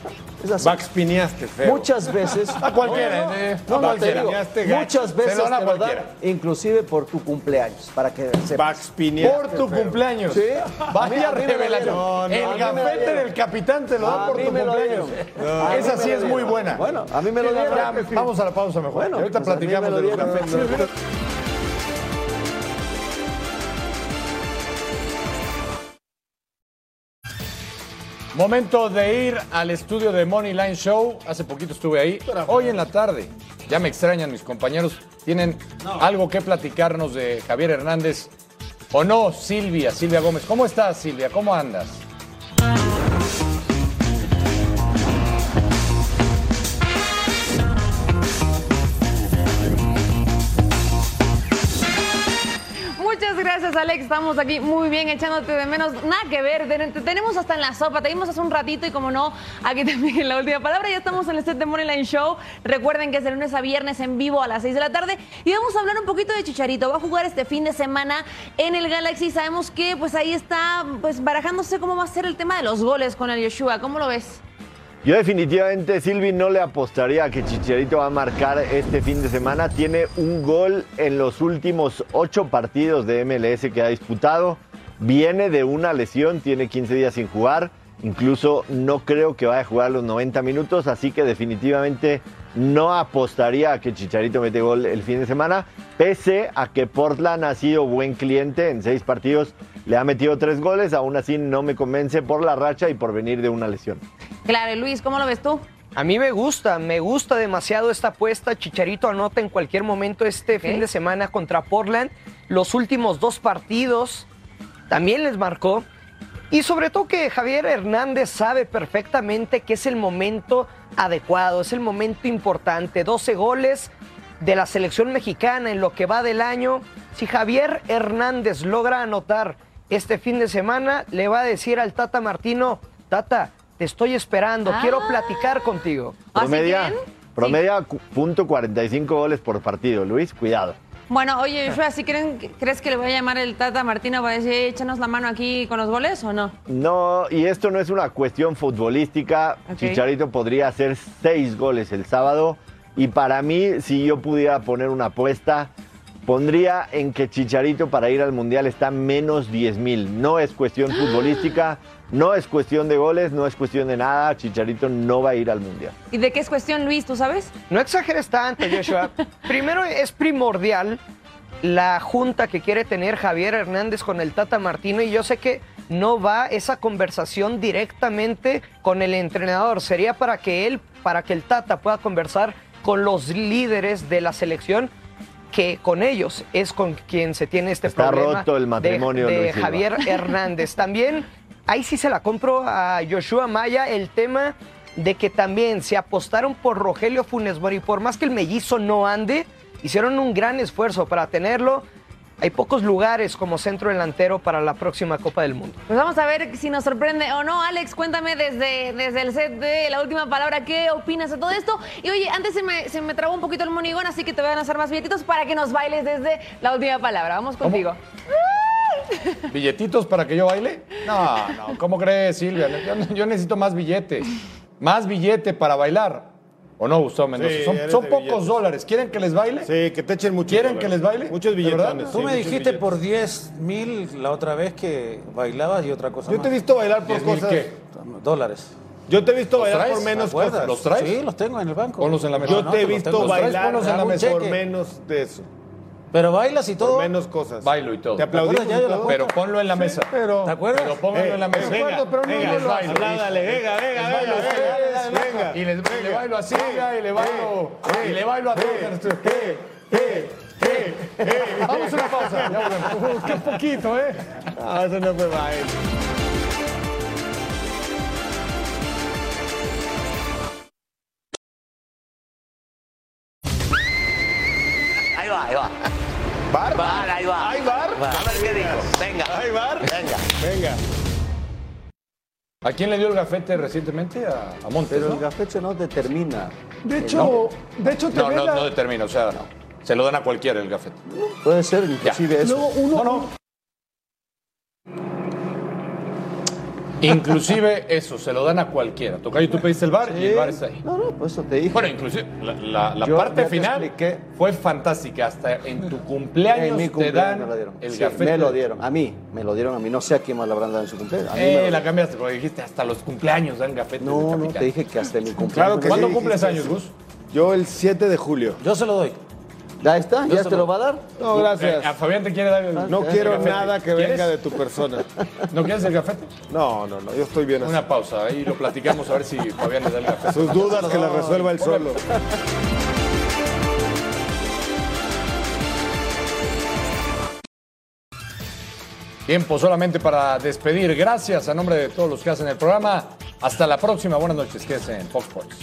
Es así. Max Piñaste, feo. Muchas veces. A cualquiera, eh, No, a no, te digo, muchas Se veces lo dan a te lo dan, cualquiera. inclusive por tu cumpleaños, para que Piñaste. Por tu feo. cumpleaños. Sí. Vaya lo revelación. No, el lo gafete del capitán te lo dan A por tu lo cumpleaños. Esa sí lo es muy buena. Bueno, a mí me lo Ya, dieron. Vamos a la pausa mejor. Bueno, ahorita pues platicamos de los. Momento de ir al estudio de Money Line Show. Hace poquito estuve ahí. Hoy en la tarde. Ya me extrañan mis compañeros. ¿Tienen algo que platicarnos de Javier Hernández? ¿O no, Silvia? Silvia Gómez. ¿Cómo estás, Silvia? ¿Cómo andas? Alex. Estamos aquí muy bien echándote de menos. Nada que ver. Te, te tenemos hasta en la sopa. Te vimos hace un ratito y, como no, aquí también en la última palabra. Ya estamos en el set de Money Line Show. Recuerden que es de lunes a viernes en vivo a las 6 de la tarde. Y vamos a hablar un poquito de Chicharito. Va a jugar este fin de semana en el Galaxy. Sabemos que pues ahí está pues barajándose cómo va a ser el tema de los goles con el Yoshua. ¿Cómo lo ves? Yo definitivamente, Silvi, no le apostaría a que Chicharito va a marcar este fin de semana. Tiene un gol en los últimos ocho partidos de MLS que ha disputado. Viene de una lesión, tiene 15 días sin jugar. Incluso no creo que vaya a jugar los 90 minutos, así que definitivamente no apostaría a que Chicharito mete gol el fin de semana, pese a que Portland ha sido buen cliente en seis partidos. Le ha metido tres goles, aún así no me convence por la racha y por venir de una lesión. Claro, Luis, ¿cómo lo ves tú? A mí me gusta, me gusta demasiado esta apuesta. Chicharito anota en cualquier momento este fin de semana contra Portland. Los últimos dos partidos también les marcó. Y sobre todo que Javier Hernández sabe perfectamente que es el momento adecuado, es el momento importante. 12 goles de la selección mexicana en lo que va del año. Si Javier Hernández logra anotar este fin de semana, le va a decir al Tata Martino, Tata, te estoy esperando, quiero Ah. platicar contigo. Promedia, promedia punto 45 goles por partido. Luis, cuidado. Bueno, oye, Joshua, ¿sí creen, crees que le voy a llamar el Tata Martino para decir, échanos la mano aquí con los goles o no? No, y esto no es una cuestión futbolística. Chicharito podría hacer seis goles el sábado. Y para mí, si yo pudiera poner una apuesta, pondría en que Chicharito para ir al Mundial está menos 10 mil. No es cuestión futbolística, no es cuestión de goles, no es cuestión de nada. Chicharito no va a ir al Mundial. ¿Y de qué es cuestión, Luis, tú sabes? No exageres tanto, Joshua. Primero es primordial la junta que quiere tener Javier Hernández con el Tata Martino y yo sé que no va esa conversación directamente con el entrenador. Sería para que él, para que el Tata pueda conversar con los líderes de la selección que con ellos es con quien se tiene este Está problema roto el de- matrimonio, de, Luis. Javier Hernández. También ahí sí se la compro a Joshua Maya el tema de que también se apostaron por Rogelio Funes Mori, por más que el mellizo no ande, hicieron un gran esfuerzo para tenerlo. Hay pocos lugares como centro delantero para la próxima Copa del Mundo. Pues vamos a ver si nos sorprende o no. Alex, cuéntame desde, desde el set de la última palabra, ¿qué opinas de todo esto? Y oye, antes se me, se me trabó un poquito el monigón, así que te voy a lanzar más billetitos para que nos bailes desde la última palabra. Vamos contigo. ¿Billetitos para que yo baile? No, no, ¿cómo crees, Silvia? Yo, yo necesito más billete. Más billete para bailar. ¿O no, Gustavo Mendoza? Sí, son pocos billetes. dólares. ¿Quieren que les baile? Sí, que te echen muchos ¿Quieren dólares. que les baile? Muchos billetones. Tú sí, me dijiste billetes. por 10 mil la otra vez que bailabas y otra cosa Yo más. te he visto bailar por 10,000 cosas. qué? Dólares. Yo te he visto ¿Los bailar traes? por menos cosas. ¿Los traes? Sí, los tengo en el banco. Ponlos en la mesa. Yo No, te he visto bailar ponlos en la por menos de eso. Pero bailas y todo. Por menos cosas. Bailo y todo. ¿Te aplaudimos acuerdas? Pero ponlo en la mesa. pero... ¿Te acuerdas? Pero pónganlo en la mesa. Eh, venga, acuerdo, pero no, venga, no lo bailo. Apládale, venga, venga, Les venga, bailo a venga, venga. Y le bailo a Silvia y le bailo, y le bailo a todos. Vamos a una pausa. Ya volvemos. Qué poquito, ¿eh? Ah, eso no fue baile. A ver qué dijo. Venga. Venga. Venga. ¿A quién le dio el gafete recientemente? A, a Montes, Pero ¿no? el gafete no determina. De hecho, de hecho te No, no, la- no determina, o sea, se lo dan a cualquiera el gafete. Puede ser inclusive eso. luego uno, No, no. Inclusive eso, se lo dan a cualquiera. Tocayo, tú pediste el bar y el bar está ahí. No, no, pues eso te dije. Bueno, inclusive la, la- la parte final expliqué. fue fantástica. Hasta en tu cumpleaños En mi te cumpleaños dan me lo dieron. el Sí, gafete. me lo dieron. A mí, me lo dieron a mí. No sé a quién más le habrán dado en su cumpleaños. A mí Eh, la cambiaste porque dijiste hasta los cumpleaños dan gafete. No, no, te dije que hasta en mi cumpleaños. Claro que ¿Cuándo sí, cumples años, Gus? Yo el 7 de julio. Yo se lo doy. Ya está, ya te lo- va a dar. No, gracias. Eh, a Fabián te quiere dar el No quiero nada que ¿Quieres? venga de tu persona. ¿No quieres el gafete? No, no, no, yo estoy bien así. Una pausa, ahí lo platicamos a ver si Fabián le da el gafete. Sus dudas que las resuelva él solo. Tiempo solamente para despedir. Gracias a nombre de todos los que hacen el programa. Hasta la próxima. Buenas noches. Quédense en Fox Sports.